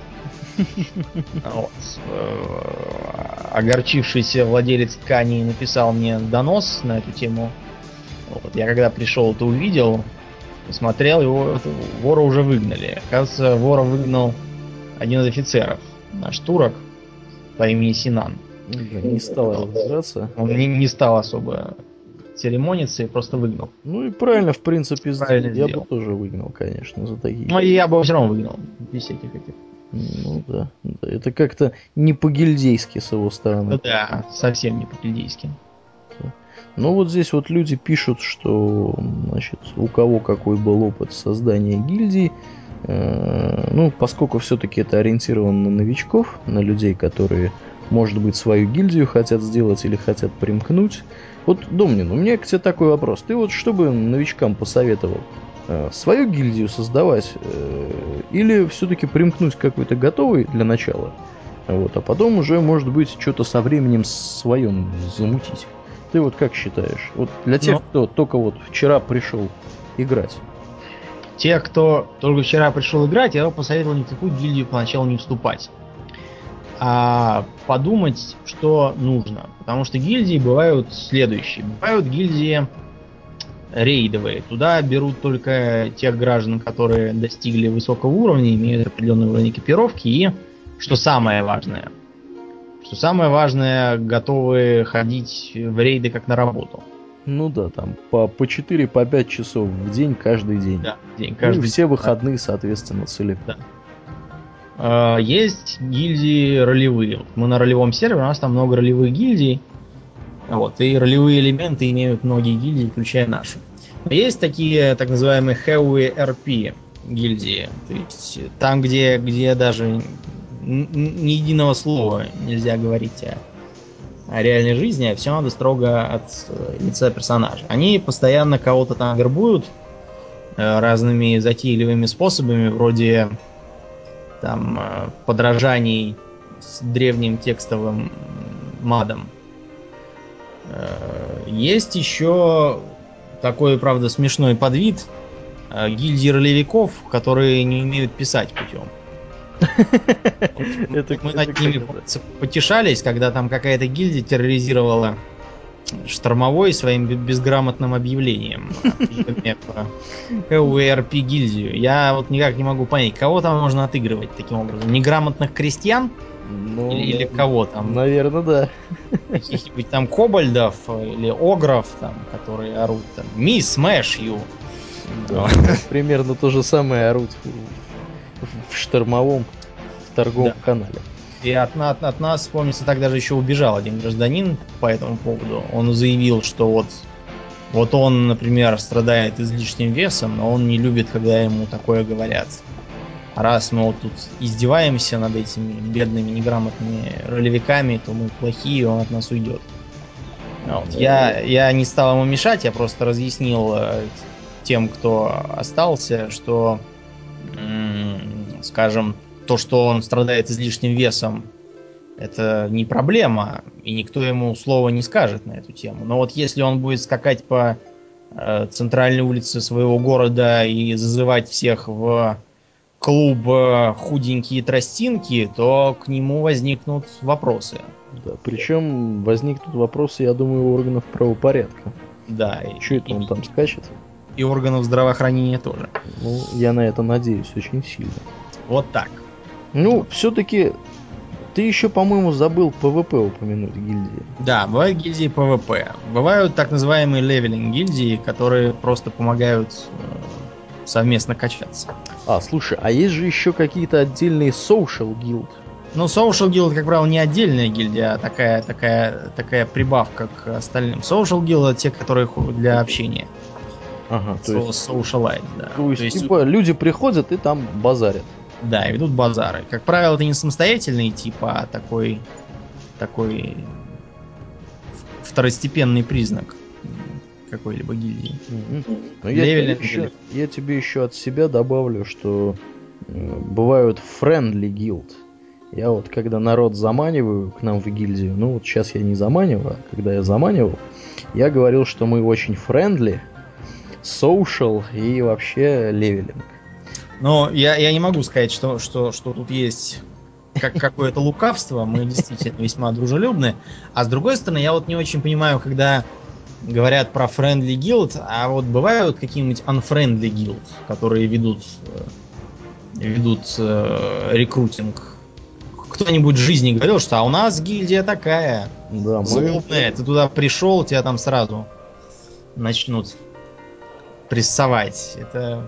Вот. Огорчившийся владелец ткани написал мне донос на эту тему. Вот. Я когда пришел, это увидел, посмотрел, его вора уже выгнали. Оказывается, вора выгнал один из офицеров, наш турок по имени Синан. Не стал разбираться. Он не, не стал особо церемониться и просто выгнал. Ну и правильно, в принципе, правильно я сделал. бы тоже выгнал, конечно, за такие. Ну я бы все равно выгнал, без всяких этих. Ну да, да. это как-то не по-гильдейски с его стороны. Да, совсем не по-гильдейски. Ну вот здесь вот люди пишут, что значит, у кого какой был опыт создания гильдии, Э, ну, поскольку все-таки это ориентировано на новичков, на людей, которые, может быть, свою гильдию хотят сделать или хотят примкнуть. Вот, Домнин, у меня к тебе такой вопрос. Ты вот что бы новичкам посоветовал? Э, свою гильдию создавать э, или все-таки примкнуть к какой-то готовой для начала? Вот, а потом уже, может быть, что-то со временем своем замутить. Ты вот как считаешь? Вот для тех, Но... Ну. кто только вот вчера пришел играть. Те, кто только вчера пришел играть, я бы посоветовал ни в какую гильдию поначалу не вступать. А подумать, что нужно. Потому что гильдии бывают следующие. Бывают гильдии рейдовые. Туда берут только тех граждан, которые достигли высокого уровня, имеют определенный уровень экипировки и, что самое важное, что самое важное, готовы ходить в рейды как на работу. Ну да, там по, по 4, по 5 часов в день каждый день. Да, день каждый ну, и все выходные, соответственно, целиком. Да. А, есть гильдии ролевые. Мы на ролевом сервере, у нас там много ролевых гильдий. Вот, и ролевые элементы имеют многие гильдии, включая нашу. Но есть такие так называемые heavy RP гильдии. То есть там, где, где даже ни единого слова нельзя говорить о реальной жизни, а все надо строго от э, лица персонажа. Они постоянно кого-то там вербуют э, разными затейливыми способами, вроде там э, подражаний с древним текстовым мадом. Есть еще такой, правда, смешной подвид гильдии ролевиков, которые не умеют писать путем. Мы над ними потешались, когда там какая-то гильдия терроризировала штормовой своим безграмотным объявлением КУРП гильдию. Я вот никак не могу понять, кого там можно отыгрывать таким образом? Неграмотных крестьян? Ну, или, или кого там? Наверное, да. Каких-нибудь там кобальдов или огров, там, которые орут там. Мисс Смэш Ю. Да, примерно то же самое орут в штормовом в торговом да. канале. И от, от, от нас, помнится, так даже еще убежал один гражданин по этому поводу. Он заявил, что вот, вот он, например, страдает излишним весом, но он не любит, когда ему такое говорят. Раз мы вот тут издеваемся над этими бедными, неграмотными ролевиками, то мы плохие, он от нас уйдет. Вот. Я, я не стал ему мешать, я просто разъяснил э, тем, кто остался, что скажем, то, что он страдает излишним весом, Это не проблема, и никто ему слова не скажет на эту тему. Но вот если он будет скакать по э, центральной улице своего города и зазывать всех в клуб э, худенькие тростинки, то к нему возникнут вопросы. Да, причем возникнут вопросы, я думаю, у органов правопорядка. Да. И, Что это он там скачет? И органов здравоохранения тоже. Ну, я на это надеюсь очень сильно. Вот так. Ну, все-таки ты еще, по-моему, забыл PvP упомянуть гильдии. Да, бывают гильдии PvP. Бывают так называемые leveling гильдии, которые просто помогают э, совместно качаться. А, слушай, а есть же еще какие-то отдельные social guild? Ну, Social Guild, как правило, не отдельная гильдия, а такая, такая, такая прибавка к остальным. Social Guild это те, которые для общения. Ага, то есть... Socialite, да. То есть, то есть, типа, люди приходят и там базарят. Да, и ведут базары. Как правило, это не самостоятельный типа, а такой, такой второстепенный признак какой-либо гильдии. Mm-hmm. я, тебе еще, я тебе еще от себя добавлю, что бывают friendly guild. Я вот когда народ заманиваю к нам в гильдию, ну вот сейчас я не заманиваю, а когда я заманивал, я говорил, что мы очень friendly, social и вообще левелинг. Но я, я не могу сказать, что, что, что тут есть как какое-то лукавство. Мы действительно весьма дружелюбны. А с другой стороны, я вот не очень понимаю, когда говорят про friendly guild, а вот бывают какие-нибудь unfriendly guild, которые ведут, э, ведут э, рекрутинг. Кто-нибудь в жизни говорил, что а у нас гильдия такая. Да, мы... Злобная. Ты туда пришел, тебя там сразу начнут прессовать. Это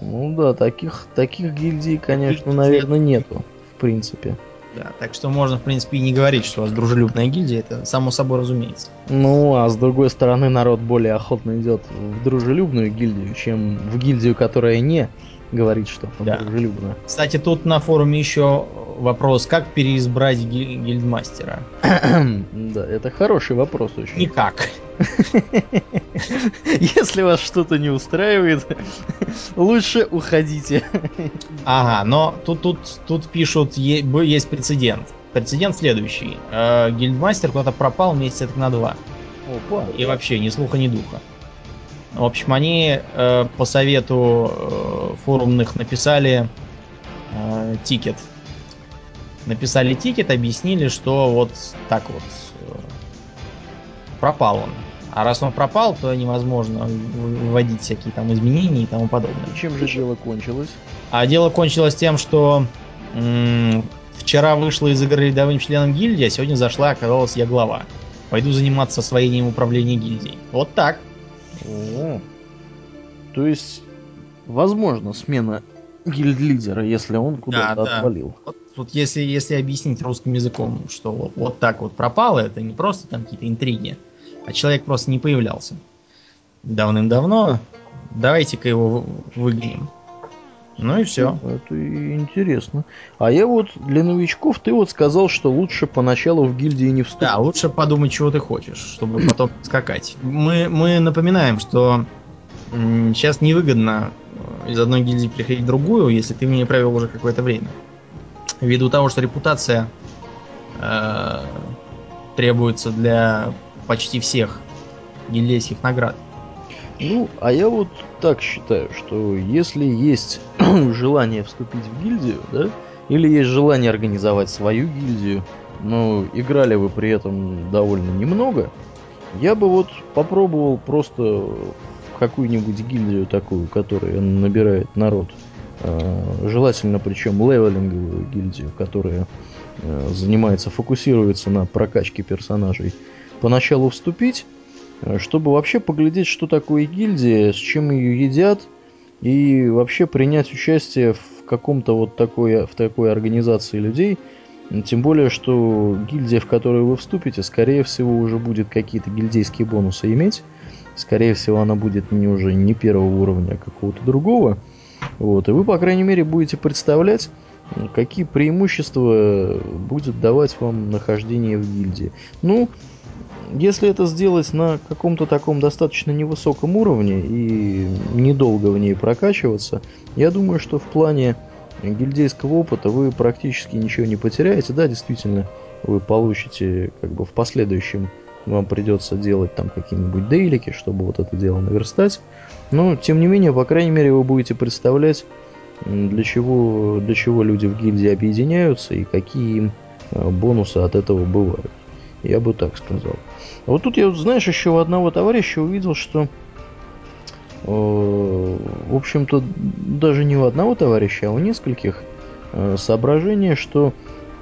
ну да, таких, таких гильдий, конечно, наверное, нету, в принципе. Да, так что можно, в принципе, и не говорить, что у вас дружелюбная гильдия, это само собой разумеется. Ну, а с другой стороны, народ более охотно идет в дружелюбную гильдию, чем в гильдию, которая не говорит, что да. дружелюбно. Кстати, тут на форуме еще вопрос, как переизбрать гиль- гильдмастера? да, это хороший вопрос очень. Никак. Если вас что-то не устраивает, лучше уходите. Ага, но тут, тут, тут пишут, есть прецедент. Прецедент следующий. Э, гильдмастер куда-то пропал месяца на два. Опа. И вообще ни слуха, ни духа. В общем, они э, по совету э, форумных написали э, ticket. Написали ticket, объяснили, что вот так вот э, пропал он. А раз он пропал, то невозможно вводить всякие там изменения и тому подобное. И чем же дело кончилось? А дело кончилось тем, что м- вчера вышла из игры рядовым членом гильдии, а сегодня зашла, оказалась я глава. Пойду заниматься освоением управления гильдией. Вот так. О, то есть, возможно, смена гильд-лидера, если он куда-то да, отвалил. Да. Вот, вот если, если объяснить русским языком, что вот, вот так вот пропало, это не просто там какие-то интриги, а человек просто не появлялся давным-давно. Давайте-ка его выгоним. Ну и все. Это интересно. А я вот для новичков ты вот сказал, что лучше поначалу в гильдии не вступать. Да, лучше подумать, чего ты хочешь, чтобы потом скакать. Мы, мы напоминаем, что сейчас невыгодно э, из одной гильдии приходить в другую, если ты в ней провел уже какое-то время. Ввиду того, что репутация э, требуется для почти всех гильдейских наград. Ну, а я вот так считаю, что если есть желание вступить в гильдию, да, или есть желание организовать свою гильдию, но играли вы при этом довольно немного, я бы вот попробовал просто какую-нибудь гильдию такую, которая набирает народ. А, желательно причем левелинговую гильдию, которая а, занимается, фокусируется на прокачке персонажей поначалу вступить, э, чтобы вообще поглядеть, что такое гильдия, с чем ее едят, и вообще принять участие в каком-то вот такой, в такой организации людей. Тем более, что гильдия, в которую вы вступите, скорее всего, уже будет какие-то гильдейские бонусы иметь. Скорее всего, она будет не уже не первого уровня, а какого-то другого. Вот. И вы, по крайней мере, будете представлять, какие преимущества будет давать вам нахождение в гильдии. Ну, если это сделать на каком-то таком достаточно невысоком уровне и недолго в ней прокачиваться, я думаю, что в плане гильдейского опыта вы практически ничего не потеряете. Да, действительно, вы получите как бы в последующем вам придется делать там какие-нибудь дейлики, чтобы вот это дело наверстать. Но, тем не менее, по крайней мере, вы будете представлять, для чего, для чего люди в гильдии объединяются и какие им э, бонусы от этого бывают. Я бы так сказал. А вот тут я, знаешь, еще у одного товарища увидел, что э, в общем-то, даже не у одного товарища, а у нескольких э, соображение, что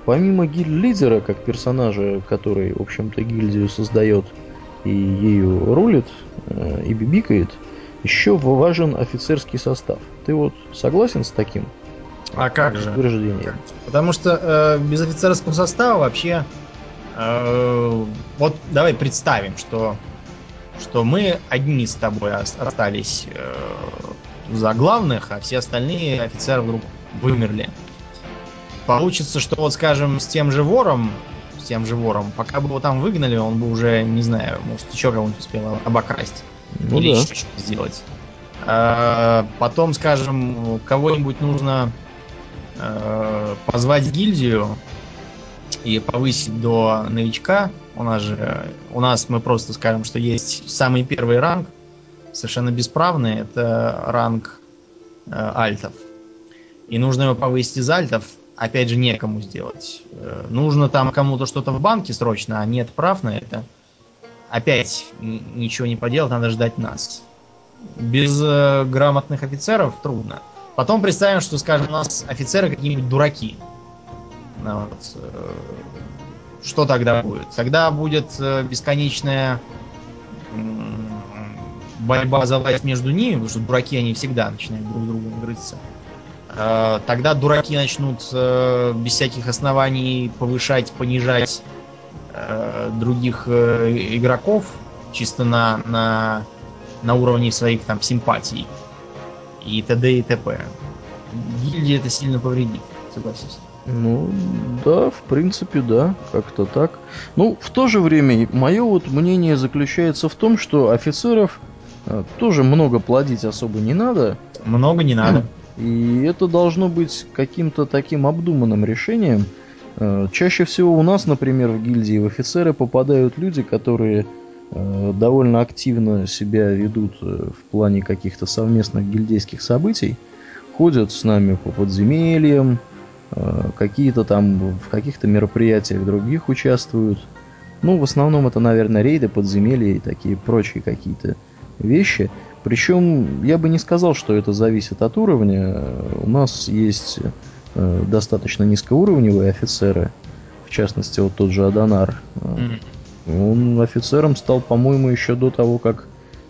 помимо гильд-лидера, как персонажа, который, в общем-то, гильдию создает и ею рулит, и бибикает, еще важен офицерский состав. Ты вот согласен с таким? А как же? Утверждением? Потому что э, без офицерского состава вообще... Э, вот давай представим, что, что мы одни с тобой остались э, за главных, а все остальные офицеры вдруг вымерли. Получится, что вот, скажем, с тем же вором, с тем же вором, пока бы его там выгнали, он бы уже, не знаю, может, еще кого-нибудь успел обокрасть. Ну, Или да. еще что-то сделать. А, потом, скажем, кого-нибудь нужно а, позвать в гильдию и повысить до новичка. У нас же, у нас мы просто скажем, что есть самый первый ранг, совершенно бесправный, это ранг э, альтов. И нужно его повысить из альтов, опять же, некому сделать. Э, нужно там кому-то что-то в банке срочно, а нет прав на это опять ничего не поделать, надо ждать нас. Без э, грамотных офицеров трудно. Потом представим, что, скажем, у нас офицеры какие-нибудь дураки. Ну, вот, э, что тогда будет? Тогда будет э, бесконечная борьба за власть между ними, потому что дураки они всегда начинают друг друга грызться. Э, тогда дураки начнут без всяких оснований повышать, понижать других игроков чисто на, на, на уровне своих там симпатий и т.д. и т.п. Гильдии это сильно повредит, согласись. Ну, да, в принципе, да, как-то так. Ну, в то же время, мое вот мнение заключается в том, что офицеров э, тоже много плодить особо не надо. Много не надо. И это должно быть каким-то таким обдуманным решением, Э, чаще всего у нас, например, в гильдии в офицеры попадают люди, которые довольно активно себя ведут э, в плане каких-то совместных гильдейских событий, ходят с нами по подземельям, какие-то там в каких-то мероприятиях других участвуют. Ну, в основном это, наверное, рейды, подземелья и такие прочие какие-то вещи. Причем я бы не сказал, что это зависит от уровня. У нас есть э, достаточно низкоуровневые офицеры, в частности, вот тот же Адонар. Mm-hmm. Он офицером стал, по-моему, еще до того, как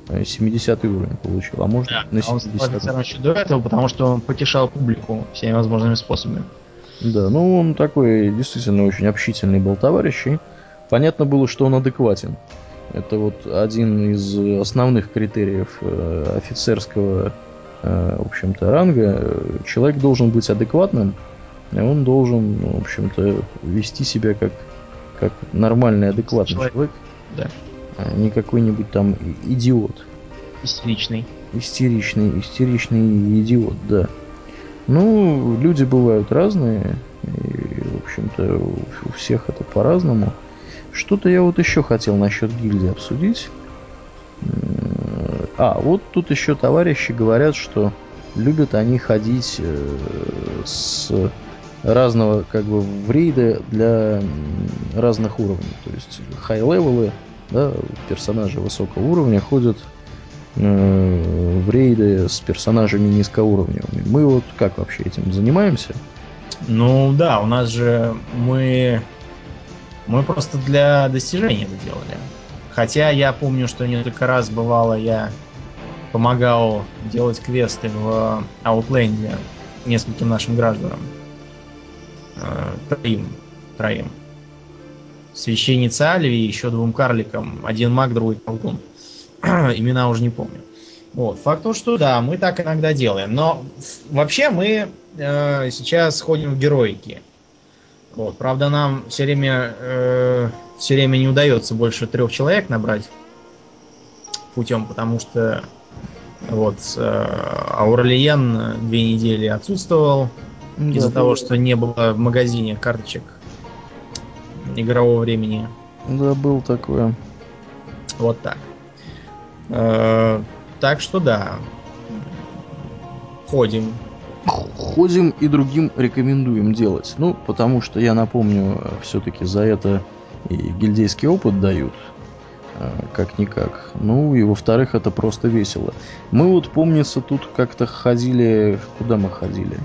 70 уровень получил, а может да, на 70 Он стал еще до этого, потому что он потешал публику всеми возможными способами. Да, ну он такой действительно очень общительный был товарищ, и понятно было, что он адекватен. Это вот один из основных критериев э, офицерского Э, в общем-то, ранга, человек должен быть адекватным, и он должен, в общем-то, вести себя как, как нормальный, адекватный человек, человек да. а не какой-нибудь там идиот. Истеричный. Истеричный, истеричный идиот, да. Ну, люди бывают разные, и, в общем-то, у всех это по-разному. Что-то я вот еще хотел насчет гильдии обсудить. А, вот тут еще товарищи говорят, что любят они ходить э, с разного, как бы, в рейды для разных уровней. То есть high-level ы, да, персонажи высокого уровня ходят э, в рейды с персонажами низкоуровневыми. Мы вот как вообще этим занимаемся? Ну да, у нас же мы мы просто для достижения это делали. Хотя я помню, что несколько раз бывало я помогал делать квесты в Outland нескольким нашим гражданам. Троим. Троим. Священница Альви и еще двум карликам. Один маг, другой колдун. Имена уже не помню. Вот. Факт то, что да, мы так иногда делаем. Но вообще мы э, сейчас ходим в героики. Вот. Правда, нам все время, э, все время не удается больше трех человек набрать путем, потому что вот э, Аурлиен две недели отсутствовал, Да, Из-за того, что не было в магазине карточек игрового времени. Да, был такое. Вот так. Э, так что да. Ходим. Ходим и другим рекомендуем делать. Ну, потому что я напомню, все-таки за это и гильдейский опыт дают. Э, как-никак. Ну и во-вторых, это просто весело. Мы вот, помнится, тут как-то ходили... Куда мы ходили?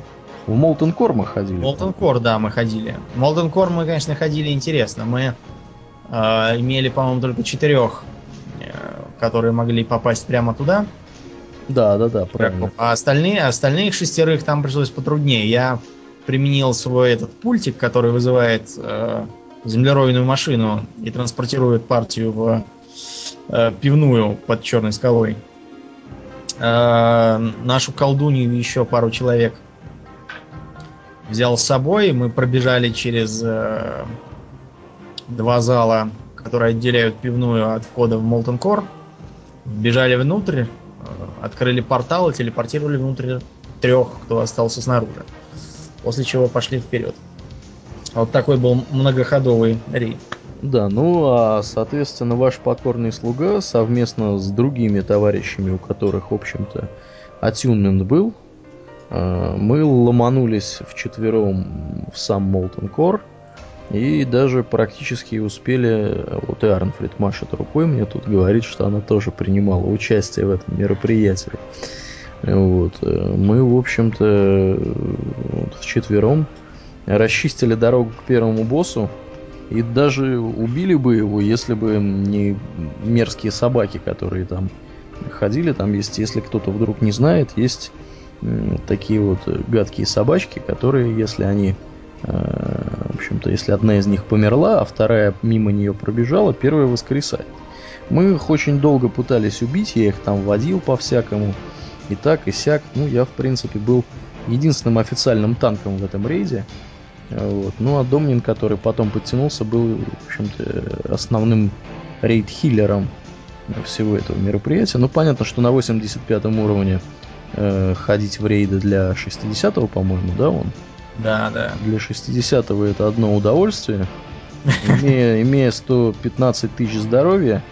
В Молтон Кор мы ходили. Молтон Кор, да, мы ходили. Молтон Кор мы, конечно, ходили интересно. Мы э, имели, по-моему, только четырех, э, которые могли попасть прямо туда. Да, да, да, правильно. А остальные, остальных шестерых там пришлось потруднее. Я применил свой этот пультик, который вызывает э, землеройную машину и транспортирует партию в э, пивную под черной скалой. Э, нашу колдунью и еще пару человек взял с собой. Мы пробежали через э, два зала, которые отделяют пивную от входа в Молтон Кор. Бежали внутрь, э, открыли портал и телепортировали внутрь трех, кто остался снаружи. После чего пошли вперед. Вот такой был многоходовый рейд. Да, ну а, соответственно, ваш покорный слуга совместно с другими товарищами, у которых, в общем-то, атюнмент был, мы ломанулись вчетвером в сам Молтон Кор и даже практически успели, вот и Арнфрид машет рукой, мне тут говорит, что она тоже принимала участие в этом мероприятии. Вот. Э, мы, в общем-то, вот, вчетвером расчистили дорогу к первому боссу, и даже убили бы его, если бы не мерзкие собаки, которые там ходили. Там есть, если кто-то вдруг не знает, есть такие вот гадкие собачки, которые, если они, э, в общем-то, если одна из них померла, а вторая мимо нее пробежала, первая воскресает. Мы их очень долго пытались убить, я их там водил по-всякому, и так, и сяк. Ну, я, в принципе, был единственным официальным танком в этом рейде. Вот. Ну а Домнин, который потом подтянулся, был, в общем-то, основным рейд-хиллером всего этого мероприятия. Ну, понятно, что на 85 уровне э, ходить в рейды для 60-го, по-моему, да, он? Да, да. Для 60-го это одно удовольствие. Имея, имея 115 тысяч здоровья,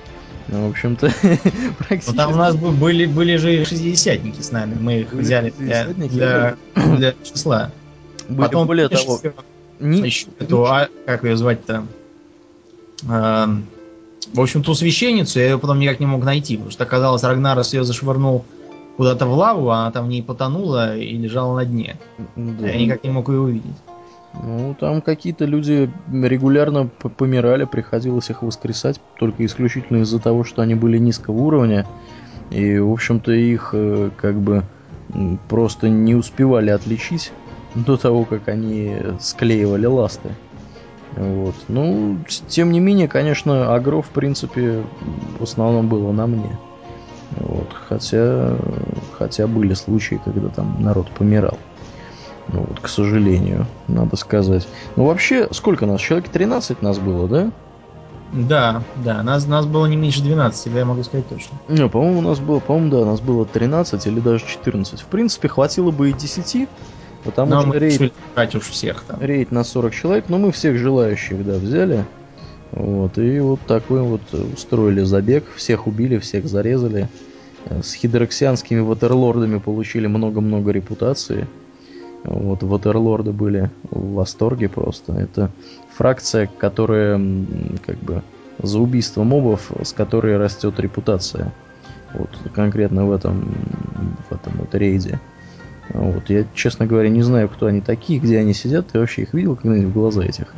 ну, в общем-то, практически... Ну, там у нас были, были же шестидесятники с нами, мы их взяли для, для, для числа. Были Потом, более того, ни... еще эту, а, как ее звать-то? А, в общем, ту священницу я ее потом никак не мог найти, потому что оказалось, Рагнарос ее зашвырнул куда-то в лаву, а она там в ней потонула и лежала на дне. Да. Я никак не мог ее увидеть. Ну, там какие-то люди регулярно помирали, приходилось их воскресать, только исключительно из-за того, что они были низкого уровня. И, в общем-то, их э, как бы просто не успевали отличить до того, как они склеивали ласты. Вот. Ну, тем не менее, конечно, агро, в принципе, в основном было на мне. Вот. Хотя, хотя были случаи, когда там народ помирал. Ну, вот, к сожалению, надо сказать. Ну, вообще, сколько нас? Человек 13 нас было, да? Да, да, нас, нас было не меньше 12, да, я могу сказать точно. Не, по-моему, у нас было, по-моему, да, нас было 13 или даже 14. В принципе, хватило бы и 10, Потому но что рейд... уж всех там. Рейд на 40 человек, но мы всех желающих, да, взяли. Вот, и вот такой вот устроили забег. Всех убили, всех зарезали. С хидроксианскими ватерлордами получили много-много репутации. Вот, ватерлорды были в восторге просто. Это фракция, которая, как бы, за убийство мобов, с которой растет репутация. Вот, конкретно в этом, в этом вот рейде. Вот. Я, честно говоря, не знаю, кто они такие, где они сидят. Ты вообще их видел когда-нибудь в глаза этих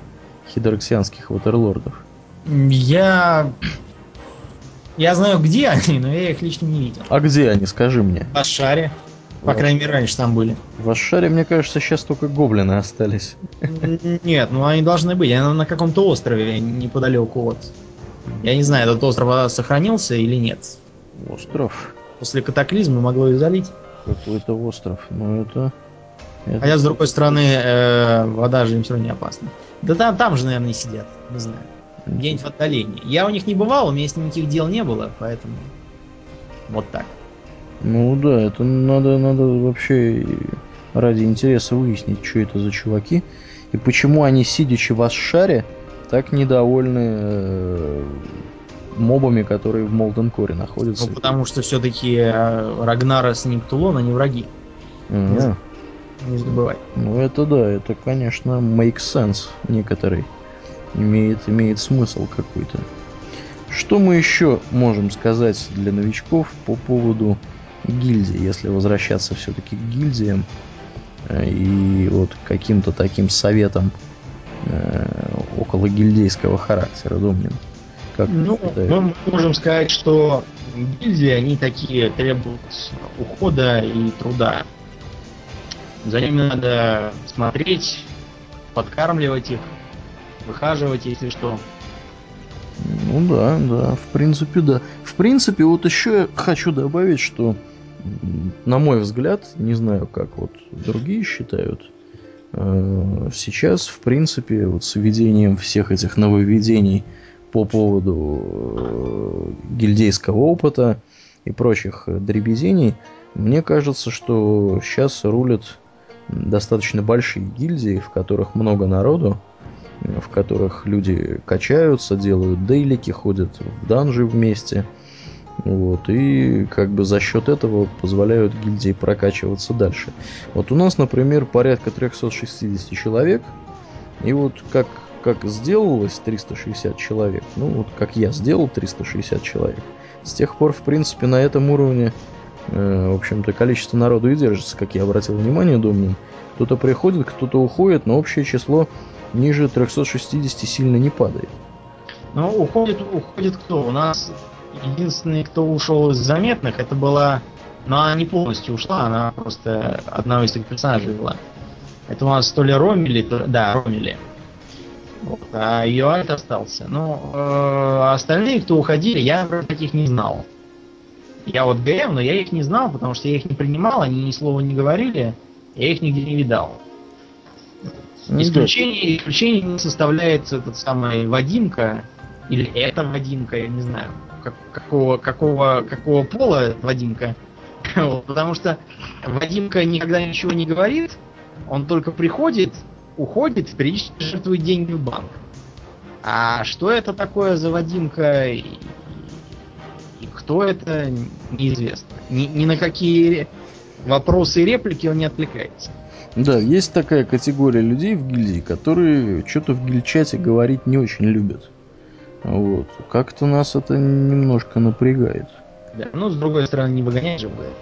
хидороксианских ватерлордов? Я... Я знаю, где они, но я их лично не видел. А где они, скажи мне? В Ашаре. По крайней мере, раньше там были. В Ашаре, мне кажется, сейчас только гоблины остались. Нет, ну они должны быть. Они на каком-то острове неподалеку от... Я не знаю, этот остров сохранился или нет. Остров? После катаклизма могло их залить какой-то остров. Но это... это... Хотя, с другой стороны, э, вода же им все равно не опасна. Да там, там же, наверное, сидят. Не знаю. Где-нибудь в отдалении. Я у них не бывал, у меня с ними никаких дел не было, поэтому... Вот так. Ну да, это надо, надо вообще ради интереса выяснить, что это за чуваки, и почему они, сидячи в Ашшаре, так недовольны э, мобами, которые в Молден Коре находятся. Ну, потому что все-таки э, Рагнара с Никтулон, они враги. Mm-hmm. Не забывай. Ну это да, это, конечно, make sense некоторый. Имеет, имеет смысл какой-то. Что мы еще можем сказать для новичков по поводу гильдии, если возвращаться все-таки к гильдиям э, и вот каким-то таким советам э, около гильдейского характера, Домнин? Как ну, мы можем сказать, что гильдии, они такие требуют ухода и труда. За ними надо смотреть, подкармливать их, выхаживать, если что. Ну да, да, в принципе, да. В принципе, вот еще я хочу добавить, что, на мой взгляд, не знаю, как вот другие считают, э, сейчас, в принципе, вот с введением всех этих нововведений по поводу э, гильдейского опыта и прочих дребезений, мне кажется, что сейчас рулят достаточно большие гильдии, в которых много народу, в которых люди качаются, делают дейлики, ходят в данжи вместе. Вот, и как бы за счет этого позволяют гильдии прокачиваться дальше. Вот у нас, например, порядка 360 человек. И вот как, как сделалось 360 человек, ну вот как я сделал 360 человек, с тех пор, в принципе, на этом уровне в общем-то, количество народу и держится, как я обратил внимание, Домнин. Кто-то приходит, кто-то уходит, но общее число ниже 360 сильно не падает. Ну, уходит, уходит кто? У нас единственный, кто ушел из заметных, это была... Но она не полностью ушла, она просто одного из этих персонажей была. Это у нас то ли Ромили, то... да, Ромили. Вот, а Юальт остался. Ну, э, остальные, кто уходили, я про таких не знал. Я вот ГМ, но я их не знал, потому что я их не принимал, они ни слова не говорили, я их нигде не видал. Исключение, исключение не составляет этот самый Вадимка, или это Вадимка, я не знаю, как, какого, какого, какого пола Вадимка. вот, потому что Вадимка никогда ничего не говорит, он только приходит, уходит, периодически жертвует деньги в банк. А что это такое за Вадимка, кто это, неизвестно. Ни, ни на какие вопросы и реплики он не отвлекается. Да, есть такая категория людей в гильдии, которые что-то в гильчате говорить не очень любят. Вот. Как-то нас это немножко напрягает. Да, ну, с другой стороны, не выгонять же будет.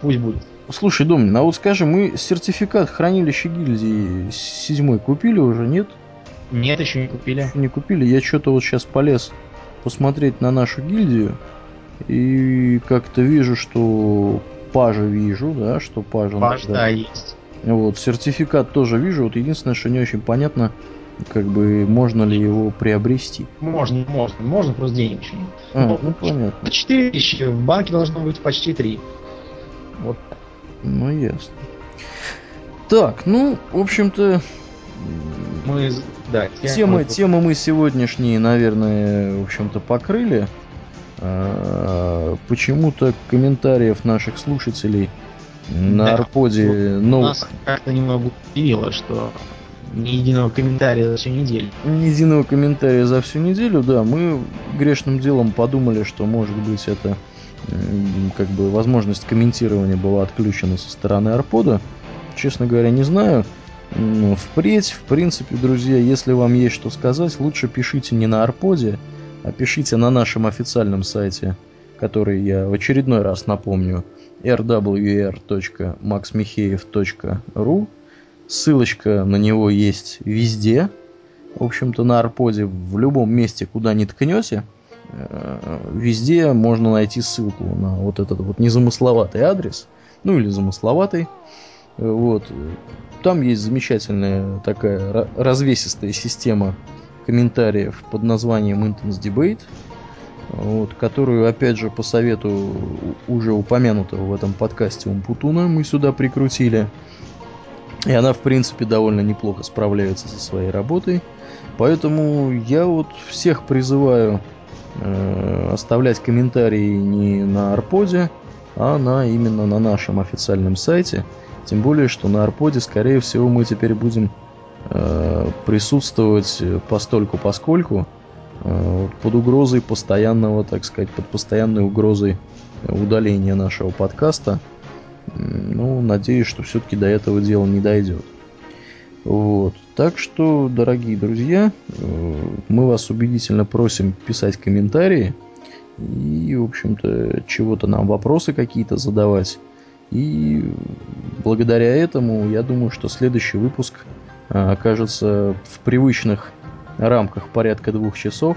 Пусть будет. Слушай, Домнин, а вот скажи, мы сертификат хранилища гильдии седьмой купили уже, нет? Нет, еще не купили. Еще не купили. Я что-то вот сейчас полез посмотреть на нашу гильдию. И как-то вижу, что пажа вижу, да, что пажа... Паж, да, есть. Вот, сертификат тоже вижу. Вот единственное, что не очень понятно, как бы можно ли его приобрести. Можно, можно, можно, просто нет. А, ну, ну понятно. 4 тысячи, в банке должно быть почти 3. Вот. Ну ясно. Так, ну, в общем-то, мы, да, темы, темы мы сегодняшние, наверное, в общем-то, покрыли. А, почему-то комментариев наших слушателей на да. Арподе ну, Нас как-то немного удивило, что ни единого комментария за всю неделю. Ни единого комментария за всю неделю, да. Мы грешным делом подумали, что может быть это как бы возможность комментирования была отключена со стороны Арпода. Честно говоря, не знаю. Но впредь, в принципе, друзья, если вам есть что сказать, лучше пишите не на Арподе, Опишите на нашем официальном сайте, который я в очередной раз напомню, rwr.maxmicheev.ru. Ссылочка на него есть везде. В общем-то, на Арподе, в любом месте, куда не ткнете, э, везде можно найти ссылку на вот этот вот незамысловатый адрес, ну или замысловатый. Вот. Там есть замечательная такая развесистая система комментариев под названием Intense Debate, вот, которую, опять же, по совету уже упомянутого в этом подкасте Умпутуна мы сюда прикрутили. И она, в принципе, довольно неплохо справляется со своей работой. Поэтому я вот всех призываю э, оставлять комментарии не на Арподе, а она именно на нашем официальном сайте. Тем более, что на Арподе, скорее всего, мы теперь будем присутствовать постольку поскольку э, под угрозой постоянного, так сказать, под постоянной угрозой удаления нашего подкаста. Ну, надеюсь, что все-таки до этого дела не дойдет. Вот. Так что, дорогие друзья, э, мы вас убедительно просим писать комментарии и, в общем-то, чего-то нам вопросы какие-то задавать. И благодаря этому, я думаю, что следующий выпуск э, окажется в привычных рамках порядка двух часов,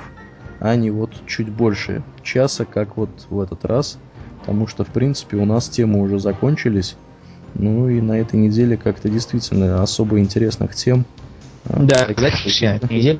а не вот чуть больше часа, как вот в этот раз. Потому что, в принципе, у нас темы уже закончились. Ну и на этой неделе как-то действительно особо интересных тем. А, да, кстати, неделя.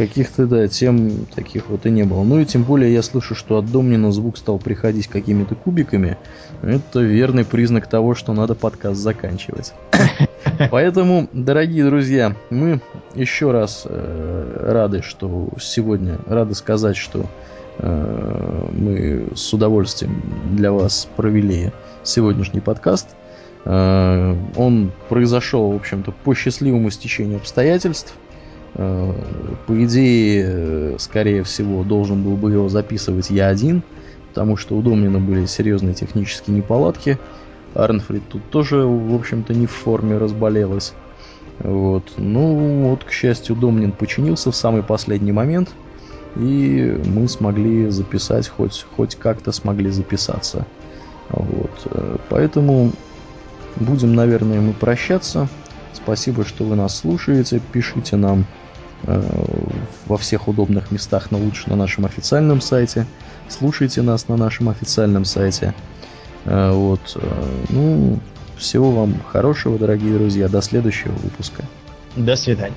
Каких-то, да, тем таких вот и не было. Ну и тем более я слышу, что от Домнина звук стал приходить какими-то кубиками. Это верный признак того, что надо подкаст заканчивать. Поэтому, дорогие друзья, мы еще раз э, рады, что сегодня, рады сказать, что э, мы с удовольствием для вас провели сегодняшний подкаст. Э, он произошел, в общем-то, по счастливому стечению обстоятельств. Э, по идее, э, скорее всего, должен был бы его записывать я один, потому что у Домнина были серьезные технические неполадки. Арнфрид тут тоже, в общем-то, не в форме разболелась. Вот. Ну, вот, к счастью, Домнин починился в самый последний момент, и мы смогли записать, хоть, хоть как-то смогли записаться. Вот. Поэтому Будем, наверное, мы прощаться. Спасибо, что вы нас слушаете. Пишите нам э, во всех удобных местах, но лучше на нашем официальном сайте. Слушайте нас на нашем официальном сайте. Э, вот. Э, ну, всего вам хорошего, дорогие друзья. До следующего выпуска. До свидания.